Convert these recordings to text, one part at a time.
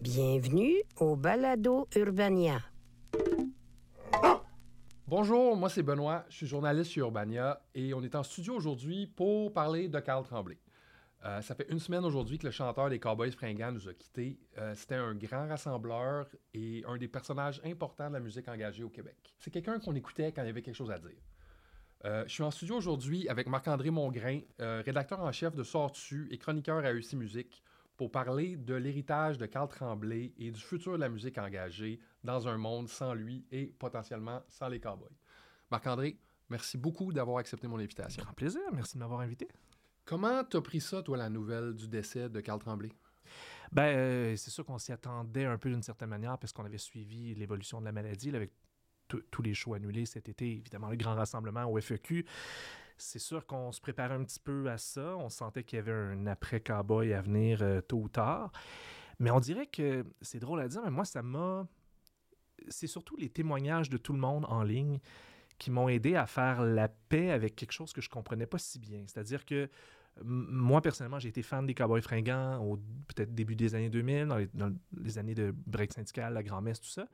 Bienvenue au Balado Urbania. Bonjour, moi c'est Benoît, je suis journaliste sur Urbania et on est en studio aujourd'hui pour parler de Carl Tremblay. Euh, ça fait une semaine aujourd'hui que le chanteur des Cowboys fringants nous a quittés. Euh, C'était un grand rassembleur et un des personnages importants de la musique engagée au Québec. C'est quelqu'un qu'on écoutait quand il y avait quelque chose à dire. Euh, je suis en studio aujourd'hui avec Marc-André Mongrain, rédacteur en chef de Sortu et chroniqueur à UC Musique, pour parler de l'héritage de Carl Tremblay et du futur de la musique engagée dans un monde sans lui et potentiellement sans les Cowboys. Marc-André, merci beaucoup d'avoir accepté mon invitation. Grand plaisir, merci de m'avoir invité. Comment t'as pris ça, toi, la nouvelle du décès de Carl Tremblay? Ben, euh, c'est sûr qu'on s'y attendait un peu d'une certaine manière parce qu'on avait suivi l'évolution de la maladie là, avec tous- tous les shows annulés cet été, évidemment le grand rassemblement au FEQ. C'est sûr qu'on se préparait un petit peu à ça. On sentait qu'il y avait un après-cowboy à venir euh, tôt ou tard. Mais on dirait que c'est drôle à dire, mais moi, ça m'a. C'est surtout les témoignages de tout le monde en ligne qui m'ont aidé à faire la paix avec quelque chose que je comprenais pas si bien. C'est-à-dire que Moi, personnellement, j'ai été fan des Cowboys fringants au peut-être début des années 2000, dans les, années de break syndical, la grand-messe, tout ça.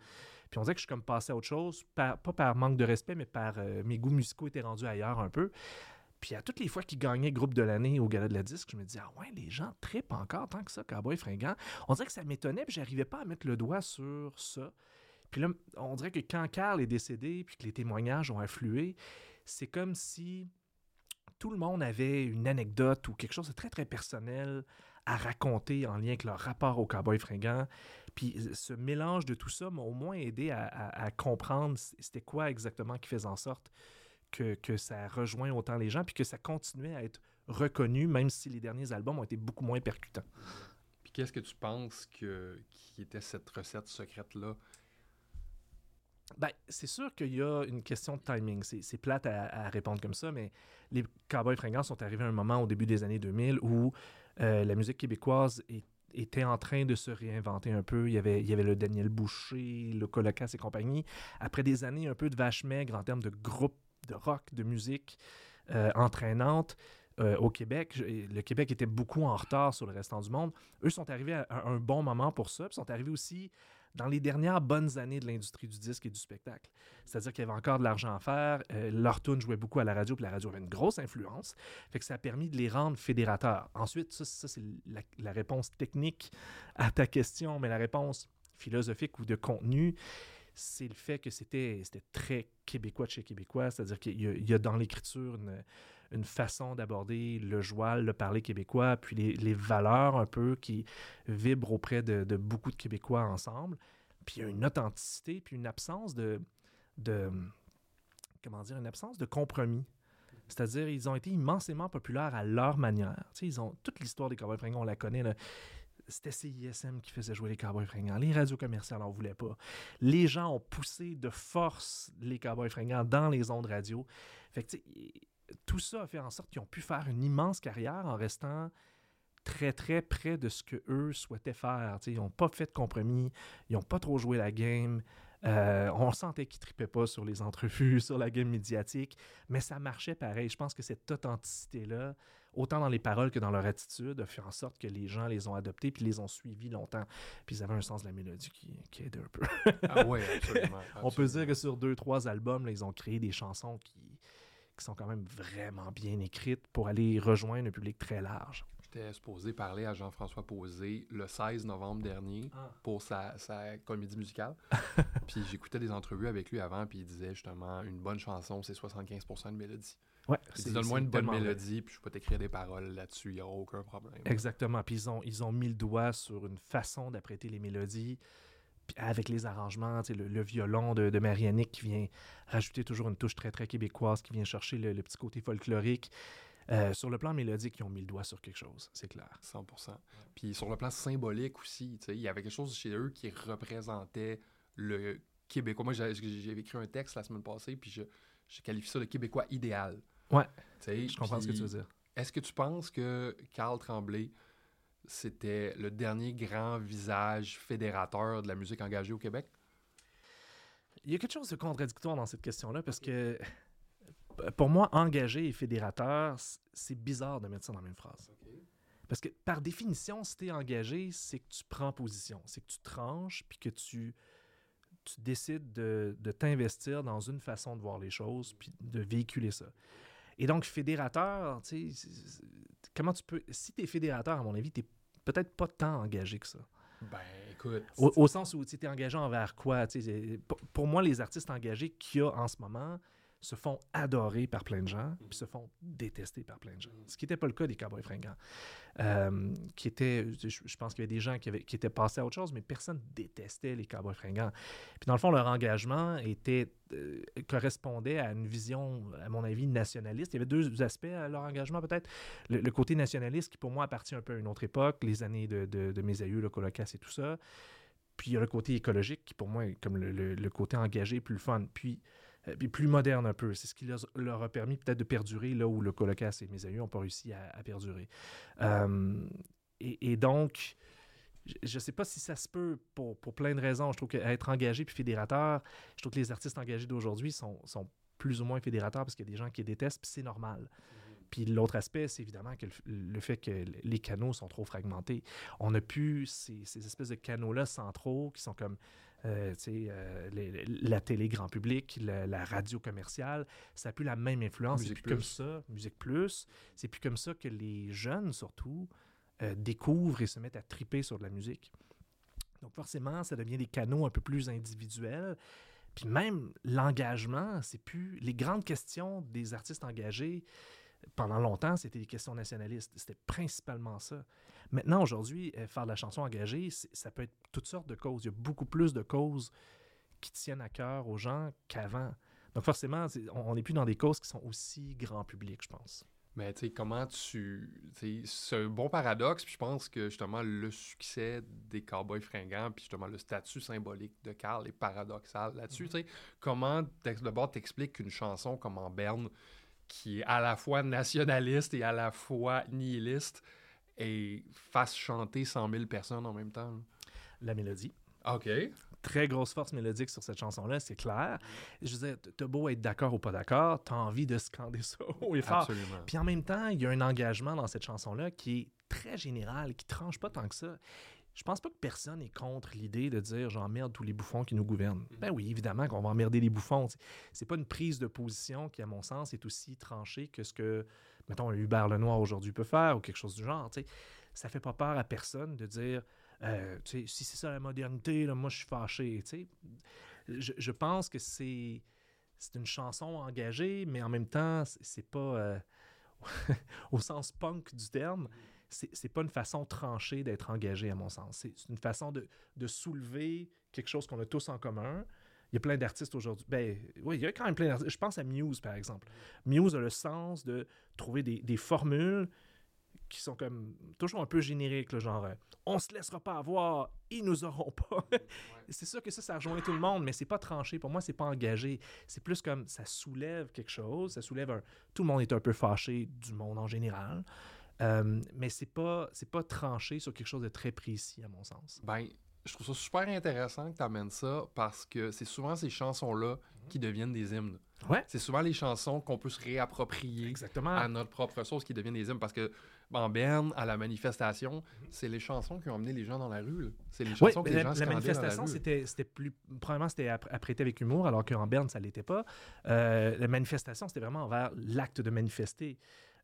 Puis on dirait que je suis comme passé à autre chose, pas par manque de respect, mais par euh, mes goûts musicaux étaient rendus ailleurs un peu. Puis à toutes les fois qu'ils gagnaient groupe de l'année au Gala de la Disque, je me disais, ah ouais, les gens trippent encore tant que ça, Cowboys fringants. On dirait que ça m'étonnait, puis j'arrivais pas à mettre le doigt sur ça. Puis là, on dirait que quand Carl est décédé, puis que les témoignages ont afflué, c'est comme si tout le monde avait une anecdote ou quelque chose de très, très personnel à raconter en lien avec leur rapport au cowboy fringant. Puis ce mélange de tout ça m'a au moins aidé à, comprendre c'était quoi exactement qui faisait en sorte que, que ça rejoint autant les gens, puis que ça continuait à être reconnu, même si les derniers albums ont été beaucoup moins percutants. Puis qu'est-ce que tu penses que, qui était cette recette secrète-là? Ben, c'est sûr qu'il y a une question de timing. C'est plate à, répondre comme ça, mais les Cowboys fringants sont arrivés à un moment au début des années 2000 où euh, la musique québécoise était en train de se réinventer un peu. Il y avait, le Daniel Boucher, le Colocas et compagnie. Après des années un peu de vache maigre en termes de groupe de rock, de musique euh, entraînante, euh, au Québec. Le Québec était beaucoup en retard sur le restant du monde. Eux sont arrivés à, à un bon moment pour ça. Puis sont arrivés aussi dans les dernières bonnes années de l'industrie du disque et du spectacle. C'est-à-dire qu'il y avait encore de l'argent à faire. Euh, leur tune jouait beaucoup à la radio, puis la radio avait une grosse influence. Fait que ça a permis de les rendre fédérateurs. Ensuite, ça, c'est la, réponse technique à ta question, mais la réponse philosophique ou de contenu, c'est le fait que c'était très québécois de chez québécois. C'est-à-dire qu'il y, y a dans l'écriture une, une façon d'aborder le joual, le parler québécois, puis les, les valeurs un peu qui vibrent auprès de, beaucoup de Québécois ensemble. Puis il y a une authenticité, puis une absence de, de comment dire, une absence de compromis. C'est-à-dire, ils ont été immensément populaires à leur manière. Tu sais, ils ont toute l'histoire des Cowboys fringants, on la connaît. C'était CISM qui faisait jouer les Cowboys fringants. Les radios commerciales n'en voulaient pas. Les gens ont poussé de force les Cowboys fringants dans les ondes radio. Fait que, tu sais, tout ça a fait en sorte qu'ils ont pu faire une immense carrière en restant très, très près de ce que eux souhaitaient faire. Ils n'ont pas fait de compromis. Ils n'ont pas trop joué la game. Euh, on sentait qu'ils tripaient pas sur les entrevues, sur la game médiatique, mais ça marchait pareil. Je pense que cette authenticité-là, autant dans les paroles que dans leur attitude, a fait en sorte que les gens les ont adoptés puis les ont suivis longtemps. Puis ils avaient un sens de la mélodie qui, qui aidait un peu. Ah oui, absolument. On peut dire que sur deux, trois albums, là, ils ont créé des chansons qui, qui sont quand même vraiment bien écrites pour aller rejoindre un public très large. J'étais supposé parler à Jean-François Posé le 16 novembre dernier Ah. pour sa, sa comédie musicale. puis j'écoutais des entrevues avec lui avant, puis il disait justement une bonne chanson, c'est 75% de mélodie. Ouais, Il c'est- donne-moi une bonne mélodie, puis je peux t'écrire des paroles là-dessus, il n'y aura aucun problème. Exactement. Puis ils ont, ils ont mis le doigt sur une façon d'apprêter les mélodies. Avec les arrangements, le, le violon de, de qui vient rajouter toujours une touche très, très québécoise, qui vient chercher le, le petit côté folklorique. Euh, sur le plan mélodique, ils ont mis le doigt sur quelque chose, c'est clair. 100%. Puis sur le plan symbolique aussi, il y avait quelque chose chez eux qui représentait le québécois. Moi, j'ai écrit un texte la semaine passée, puis je, je qualifie ça le québécois idéal. Ouais, je comprends ce que tu veux dire. Est-ce que tu penses que Carl Tremblay, c'était le dernier grand visage fédérateur de la musique engagée au Québec? Il y a quelque chose de contradictoire dans cette question-là parce que pour moi, engagé et fédérateur, c'est bizarre de mettre ça dans la même phrase. Parce que par définition, si tu es engagé, c'est que tu prends position, c'est que tu tranches puis que tu, tu décides de, de t'investir dans une façon de voir les choses puis de véhiculer ça. Et donc, fédérateur, tu sais, comment tu peux. Si tu es fédérateur, à mon avis, tu peut-être pas tant engagé que ça. Ben, écoute. Au, au sens où tu es engagé envers quoi? Pour, pour moi, les artistes engagés qu'il y a en ce moment se font adorer par plein de gens, puis se font détester par plein de gens. Ce qui n'était pas le cas des Cowboys fringants. Euh, qui étaient, je, pense qu'il y avait des gens qui, étaient passés à autre chose, mais personne détestait les Cowboys fringants. Puis dans le fond, leur engagement était, euh, correspondait à une vision, à mon avis, nationaliste. Il y avait deux aspects à leur engagement, peut-être. Le, côté nationaliste, qui pour moi appartient un peu à une autre époque, les années de, de, de mes aïeux, le colocasse et tout ça. Puis il y a le côté écologique qui, pour moi, est comme le, le- le côté engagé, plus le fun. Puis, puis plus moderne un peu. C'est ce qui leur, a permis peut-être de perdurer là où le colocasse et mes aïeux n'ont pas réussi à, perdurer. Euh, et, donc, je ne sais pas si ça se peut pour, pour plein de raisons. Je trouve qu'être engagé puis fédérateur, je trouve que les artistes engagés d'aujourd'hui sont, sont plus ou moins fédérateurs parce qu'il y a des gens qui les détestent, puis c'est normal. Puis l'autre aspect, c'est évidemment que le, le fait que les canaux sont trop fragmentés. On a plus ces, ces espèces de canaux-là centraux qui sont comme euh, euh, les- la télé grand public, la, la radio commerciale. Ça n'a plus la même influence. C'est plus comme ça. Musique Plus. C'est plus comme ça que les jeunes, surtout, euh, découvrent et se mettent à triper sur de la musique. Donc forcément, ça devient des canaux un peu plus individuels. Puis même l'engagement, c'est plus les grandes questions des artistes engagés. Pendant longtemps, c'était des questions nationalistes. C'était principalement ça. Maintenant, aujourd'hui, euh, faire de la chanson engagée, ça peut être toutes sortes de causes. Il y a beaucoup plus de causes qui tiennent à cœur aux gens qu'avant. Donc forcément, on n'est plus dans des causes qui sont aussi grand public, je pense. Mais tu sais, comment tu. C'est un bon paradoxe, puis je pense que justement le succès des Cowboys fringants, puis justement le statut symbolique de Carl est paradoxal là-dessus. tu sais. Comment d'abord t'expliques qu'une chanson comme En Berne, qui est à la fois nationaliste et à la fois nihiliste, et fasse chanter 100 000 personnes en même temps? La mélodie. OK. Très grosse force mélodique sur cette chanson-là, c'est clair. Je veux dire, t'as beau être d'accord ou pas d'accord, t'as envie de scander ça haut et fort. Absolument. Puis en même temps, il y a un engagement dans cette chanson-là qui est très général, qui tranche pas tant que ça. Je pense pas que personne est contre l'idée de dire j'emmerde tous les bouffons qui nous gouvernent. Ben oui, évidemment qu'on va emmerder les bouffons. C'est- pas une prise de position qui, à mon sens, est aussi tranchée que ce que, mettons, un Hubert Lenoir aujourd'hui peut faire ou quelque chose du genre. tu sais. Ça fait pas peur à personne de dire euh, si c'est ça la modernité, là, moi je suis fâché. Je, je pense que c'est c'est une chanson engagée, mais en même temps, c'est- c'est pas. euh, au sens punk du terme, c'est pas une façon tranchée d'être engagé, à mon sens. C'est une façon de, de soulever quelque chose qu'on a tous en commun. Il y a plein d'artistes aujourd'hui. Ben, oui, il y a quand même plein d'artistes. Je pense à Muse, par exemple. Muse a le sens de trouver des, des formules qui sont comme toujours un peu génériques, le genre euh, on se laissera pas avoir, ils nous auront pas. c'est sûr que ça, ça rejoint tout le monde, mais c'est pas tranché. Pour moi, c'est pas engagé. C'est plus comme ça soulève quelque chose, ça soulève un. Tout le monde est un peu fâché du monde en général. Euh, mais c'est pas c'est pas tranché sur quelque chose de très précis à mon sens. Ben, je trouve ça super intéressant que tu amènes ça parce que c'est souvent ces chansons-là qui deviennent des hymnes. Ouais. C'est souvent les chansons qu'on peut se réapproprier Exactement. à notre propre sauce qui deviennent des hymnes parce que en Berne, à la manifestation, c'est les chansons qui ont amené les gens dans la rue. C'est les chansons que mais les la, gens la manifestation, c'était, plus. Premièrement, c'était app- apprêté avec humour, alors qu'en Berne, ça l'était pas. Euh, la manifestation, c'était vraiment envers l'acte de manifester.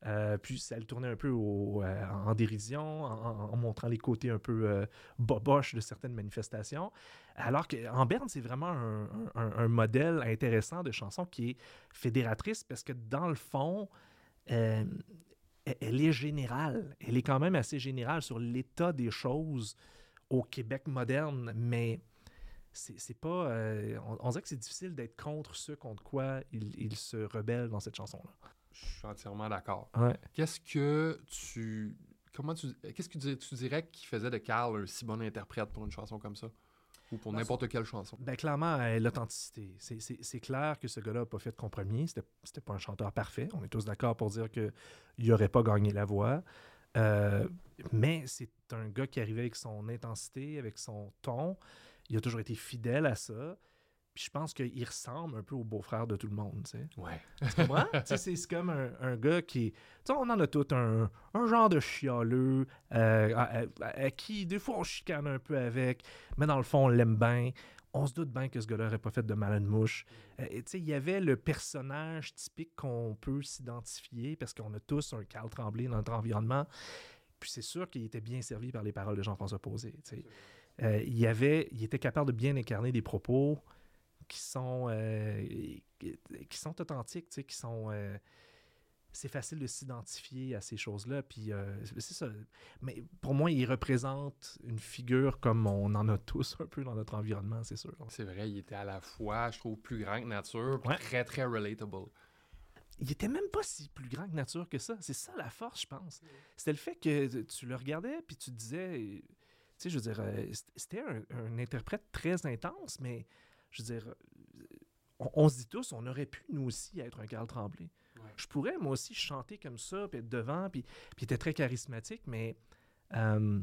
Euh, puis ça le tournait un peu euh, en dérision, en, montrant les côtés un peu euh, boboches de certaines manifestations. Alors qu'en Berne, c'est vraiment un, modèle intéressant de chanson qui est fédératrice parce que dans le fond, euh, elle- elle est générale. Elle est quand même assez générale sur l'état des choses au Québec moderne, mais c'est pas. on, on dirait que c'est difficile d'être contre ce contre quoi il, il se rebelle dans cette chanson-là. Je suis entièrement d'accord. Ouais. Qu'est-ce que tu. Comment tu. Qu'est-ce que tu dirais, tu dirais qui faisait de Carl un si bon interprète pour une chanson comme ça? Ou pour n'importe quelle chanson? Ben, clairement, euh, l'authenticité. C'est- C'est c'est clair que ce gars-là n'a pas fait de compromis. C'était c'était pas un chanteur parfait. On est tous d'accord pour dire qu'il n'aurait pas gagné la voix. Euh, mais c'est un gars qui arrivait avec son intensité, avec son ton. Il a toujours été fidèle à ça. Puis je pense qu'il ressemble un peu au beau-frère de tout le monde, tu sais. Ouais. Tu comprends? C'est comme un, un gars qui... Tu sais, on en a tout un, un genre de chialeux, euh, à, à- à qui, des fois, on chicane un peu avec, mais dans le fond, on l'aime bien. On se doute bien que ce gars-là n'aurait pas fait de mal à une mouche. Euh, tu sais, il y avait le personnage typique qu'on peut s'identifier, parce qu'on a tous un Carl Tremblay dans notre environnement. Puis c'est sûr qu'il était bien servi par les paroles de Jean-François Posé, tu sais. Euh, il, avait, il était capable de bien incarner des propos qui sont, euh, qui sont authentiques, tu sais, qui sont... euh, c'est facile de s'identifier à ces choses-là. Puis euh, c'est ça. Mais pour moi, il représente une figure comme on en a tous un peu dans notre environnement, c'est sûr. C'est vrai, il était à la fois, je trouve, plus grand que nature, Ouais. très, très relatable. il était même pas si plus grand que nature que ça. C'est ça la force, je pense. C'était le fait que tu le regardais puis tu disais, tu sais, je veux dire, c'était un, un interprète très intense, mais je veux dire, on, on se dit tous, on aurait pu nous aussi être un Carl Tremblay. Je pourrais moi aussi chanter comme ça, puis être devant, puis, puis il était très charismatique, mais euh,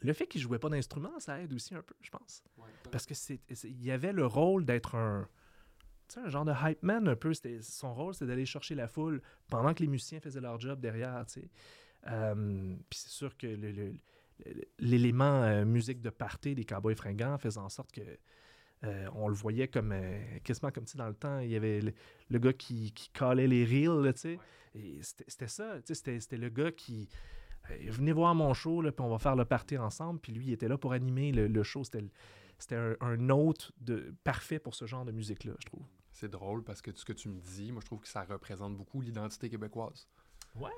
le fait qu'il jouait pas d'instrument, ça aide aussi un peu, je pense. Parce que c'est, c'est- il y avait le rôle d'être un, un genre de hype man un peu. Son rôle, c'était d'aller chercher la foule pendant que les musiciens faisaient leur job derrière, tu sais. Euh, Puis c'est sûr que l'élément euh, musique de party des Cowboys fringants faisait en sorte que euh, on le voyait comme euh, quasiment comme si dans le temps, il y avait le, le gars qui, qui calait les reels, là, tu sais. Et c'était, ça, tu sais, c'était, c'était le gars qui euh, venez voir mon show, là, puis on va faire le party ensemble. Puis lui, il était là pour animer le, le show. C'était un, un hôte de, parfait pour ce genre de musique-là, je trouve. C'est drôle parce que ce que tu me dis, moi, je trouve que ça représente beaucoup l'identité québécoise. Ouais.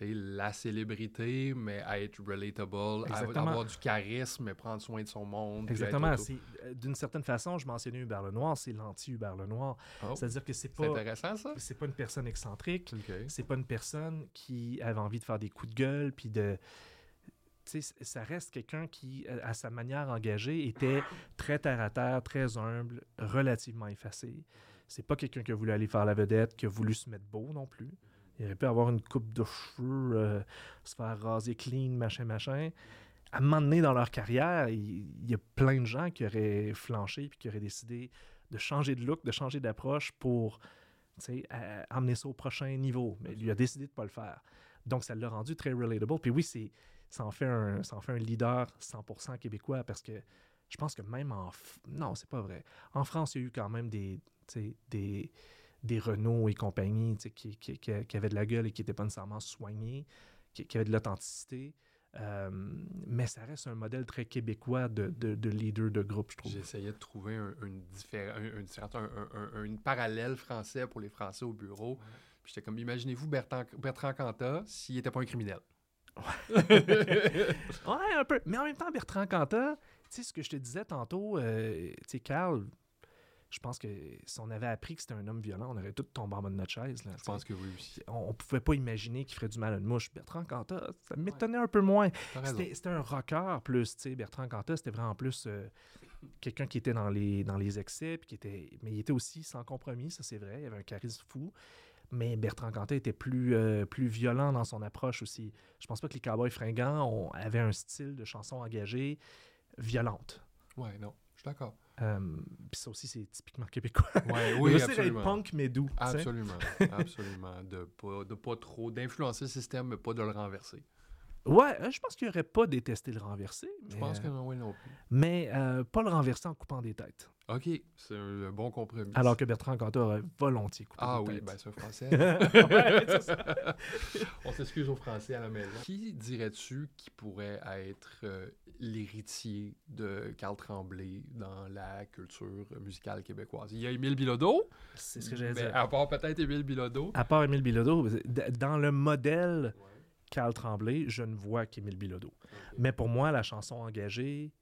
La célébrité, mais à être relatable, Exactement. avoir du charisme, mais prendre soin de son monde. Exactement. euh, d'une certaine façon, je mentionnais Hubert Lenoir, c'est l'anti-Hubert Lenoir. Oh, C'est-à-dire que c'est pas, intéressant, ça? c'est pas une personne excentrique. OK. C'est pas une personne qui avait envie de faire des coups de gueule, puis de. Tu sais, ça reste quelqu'un qui, à à sa manière engagée, était très terre à terre, très humble, relativement effacé. C'est pas quelqu'un qui a voulu aller faire la vedette, qui a voulu se mettre beau non plus. Il aurait pu avoir une coupe de cheveux, euh, se faire raser clean, machin, machin. À un moment donné dans leur carrière, il, y a plein de gens qui auraient flanché puis qui auraient décidé de changer de look, de changer d'approche pour à amener ça au prochain niveau. Mais lui a décidé de ne pas le faire. Donc, ça l'a rendu très relatable. Puis oui, c'est, ça, en fait un, ça en fait un leader 100% québécois parce que je pense que même en... Non, c'est pas vrai. En France, il y a eu quand même des, des, des Renault et compagnie tu sais, qui, qui, qui, avaient de la gueule et qui n'étaient pas nécessairement soignés, qui, qui avaient de l'authenticité. Euh, mais ça reste un modèle très québécois de, de, de leader de groupe, je trouve. J'essayais de trouver un, une, diffé- un, un différent- un- un- un- une parallèle français pour les Français au bureau. Puis j'étais comme, imaginez-vous Bertrand, Bertrand Cantat s'il n'était pas un criminel. Ouais, un peu. Mais en même temps, Bertrand Cantat, tu sais, ce que je te disais tantôt, euh, tu sais, Carl, je pense que si on avait appris que c'était un homme violent, on aurait tous tombé en bas de notre chaise. Là, Je pense que oui aussi. on, on pouvait pas imaginer qu'il ferait du mal à une mouche. Bertrand Cantat, ça m'étonnait un peu moins. C'était un rocker plus, tu sais. Bertrand Cantat, c'était vraiment plus euh, quelqu'un qui était dans les, dans les excès, puis qui était, mais il était aussi sans compromis, ça c'est vrai. Il avait un charisme fou. Mais Bertrand Cantat était plus, euh, plus violent dans son approche aussi. Je pense pas que les Cowboys fringants ont- avaient un style de chanson engagée violente. Ouais, non, je suis d'accord. Euh, Puis ça aussi, c'est typiquement québécois. Ouais, oui, à absolument. être punk mais doux. sais. Absolument, absolument. De pas, de pas trop, d'influencer le système, mais pas de le renverser. Ouais, euh, je pense qu'il aurait pas détesté le renverser. Je mais, pense euh, que non, oui, non plus. Mais euh, pas le renverser en coupant des têtes. OK, c'est un bon compromis. Alors que Bertrand Cantat aurait volontiers coupé Ah des oui, têtes. ben c'est un français. Ouais, c'est ça. On s'excuse aux Français à la maison. Qui dirais-tu qui pourrait être euh, l'héritier de Carl Tremblay dans la culture musicale québécoise? Il y a Émile Bilodeau, C'est ce que j'allais dire. à part peut-être Émile Bilodeau. À part Émile Bilodeau, dans le modèle Carl Tremblay, je ne vois qu'Émile Bilodeau. Mais pour moi, la chanson engagée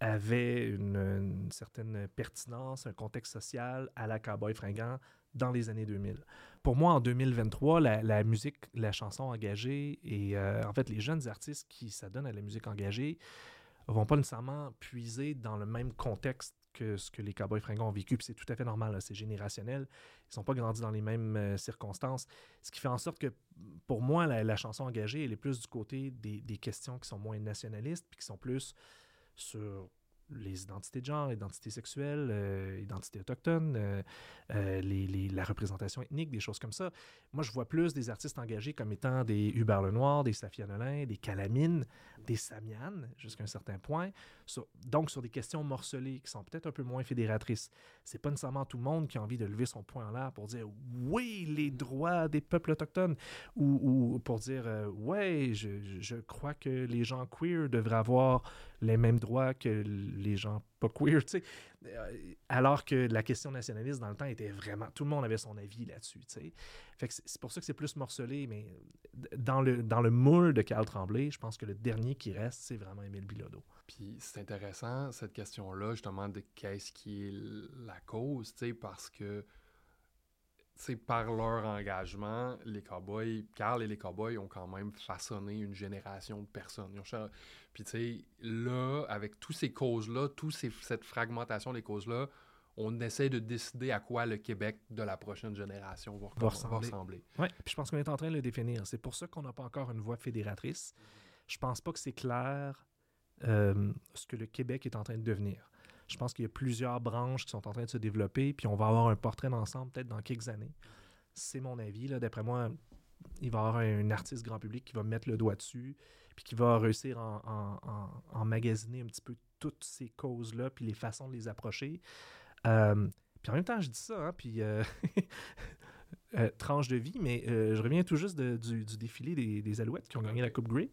avait une, une certaine pertinence, un contexte social à la cowboy fringant dans les années 2000. Pour moi, en 2023, la, la musique, la chanson engagée et euh, en fait les jeunes artistes qui s'adonnent à la musique engagée vont pas nécessairement puiser dans le même contexte que ce que les Cowboys fringants ont vécu, c'est tout à fait normal, c'est générationnel. Ils sont pas grandis dans les mêmes euh, circonstances. Ce qui fait en sorte que, pour moi, la, la chanson engagée, elle est plus du côté des, des questions qui sont moins nationalistes, puis qui sont plus sur les identités de genre, identité sexuelle, euh, identité autochtone, euh, euh, la représentation ethnique, des choses comme ça. Moi, je vois plus des artistes engagés comme étant des Hubert Lenoir, des Safia Nolin, des Calamine, des Samian, jusqu'à un certain point. Donc, sur des questions morcelées qui sont peut-être un peu moins fédératrices. C'est pas nécessairement tout le monde qui a envie de lever son poing en l'air pour dire oui, les droits des peuples autochtones ou, ou pour dire euh, ouais, je, je- je crois que les gens queer devraient avoir les mêmes droits que les gens pas queer, tu sais. Euh, Alors que la question nationaliste dans le temps était vraiment. Tout le monde avait son avis là-dessus, tu sais. Fait que c'est pour ça que c'est plus morcelé, mais dans le, dans le moule de Carl Tremblay, je pense que le dernier qui reste, c'est vraiment Émile Bilodeau. Puis c'est intéressant, cette question-là, justement, de qu'est-ce qui est la cause, tu sais, parce que, par leur engagement, les cowboys, Carl et les cowboys ont quand même façonné une génération de personnes. Puis, tu sais, là, avec toutes ces causes-là, toute cette fragmentation des causes-là, on essaie de décider à quoi le Québec de la prochaine génération va, ressembler. ressembler. Ouais, puis je pense qu'on est en train de le définir. C'est pour ça qu'on n'a pas encore une voix fédératrice. Je pense pas que c'est clair euh, ce que le Québec est en train de devenir. Je pense qu'il y a plusieurs branches qui sont en train de se développer, puis on va avoir un portrait d'ensemble peut-être dans quelques années. C'est mon avis. D'après moi, il va y avoir un artiste grand public qui va mettre le doigt dessus, puis qui va réussir à en, en- en- en magasiner un petit peu toutes ces causes-là, puis les façons de les approcher. Euh, puis en même temps, je dis ça, hein, puis euh, euh, tranche de vie, mais je reviens tout juste du défilé des, des Alouettes qui ont gagné la Coupe Grey.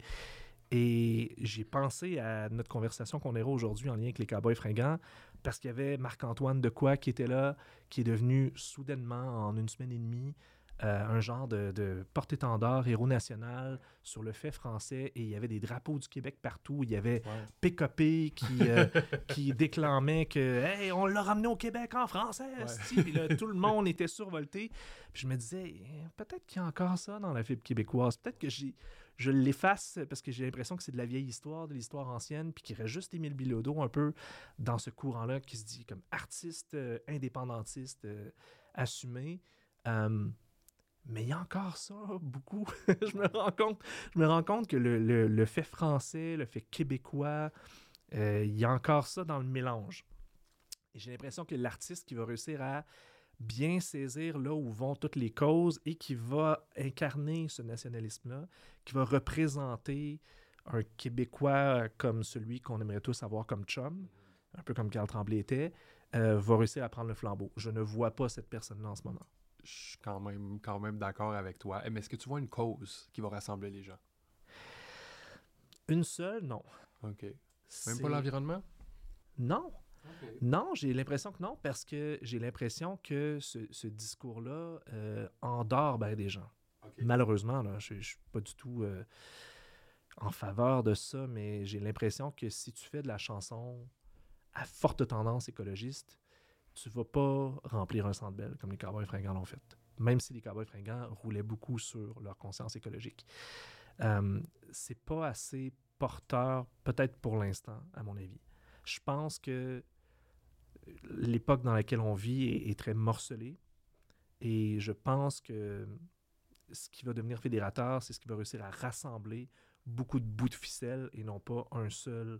Et j'ai pensé à notre conversation qu'on aura aujourd'hui en lien avec les Cowboys fringants, parce qu'il y avait Marc-Antoine Decoy qui était là, qui est devenu soudainement, en une semaine et demie, euh, un genre de, de porte-étendard, héros national sur le fait français. Et il y avait des drapeaux du Québec partout. Il y avait Ouais. PKP qui, euh, qui déclamait que Hey, on l'a ramené au Québec en français. esti. Puis là, tout le monde était survolté. Puis je me disais, Eh, peut-être qu'il y a encore ça dans la fibre québécoise. Peut-être que j'ai, je l'efface parce que j'ai l'impression que c'est de la vieille histoire, de l'histoire ancienne, puis qu'il reste juste Émile Bilodeau un peu dans ce courant-là qui se dit comme artiste euh, indépendantiste euh, assumé. Euh, mais il y a encore ça, beaucoup. je, me rends compte, que le, fait français, le fait québécois, il y a encore ça dans le mélange. J'ai l'impression que l'artiste qui va réussir à bien saisir là où vont toutes les causes et qui va incarner ce nationalisme-là, qui va représenter un Québécois comme celui qu'on aimerait tous avoir comme chum, un peu comme Carl Tremblay était, euh, va réussir à prendre le flambeau. Je ne vois pas cette personne-là en ce moment. Je suis quand même, quand même d'accord avec toi. Mais est-ce que tu vois une cause qui va rassembler les gens? Une seule, non. OK. Même pas l'environnement? Non. Non, j'ai l'impression que non, parce que j'ai l'impression que ce, ce discours-là euh, endort ben des gens. Malheureusement, là, je ne suis pas du tout euh, en faveur de ça, mais j'ai l'impression que si tu fais de la chanson à forte tendance écologiste, tu vas pas remplir un centre belle comme les Cowboys fringants l'ont fait. Même si les Cowboys fringants roulaient beaucoup sur leur conscience écologique. Euh, c'est pas assez porteur, peut-être pour l'instant, à mon avis. Je pense que l'époque dans laquelle on vit est, est très morcelée. Et je pense que ce qui va devenir fédérateur, c'est ce qui va réussir à rassembler beaucoup de bouts de ficelle et non pas un seul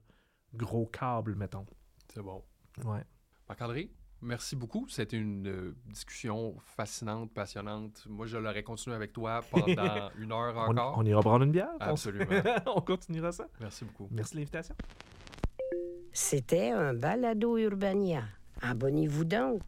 gros câble, mettons. C'est bon. Ouais. Marc-André, merci beaucoup. C'était une euh, discussion fascinante, passionnante. Moi, je l'aurais continué avec toi pendant une heure On, encore. on ira prendre une bière. on- Absolument. on continuera ça. Merci beaucoup. Merci de l'invitation. C'était un balado Urbania. Abonnez-vous donc.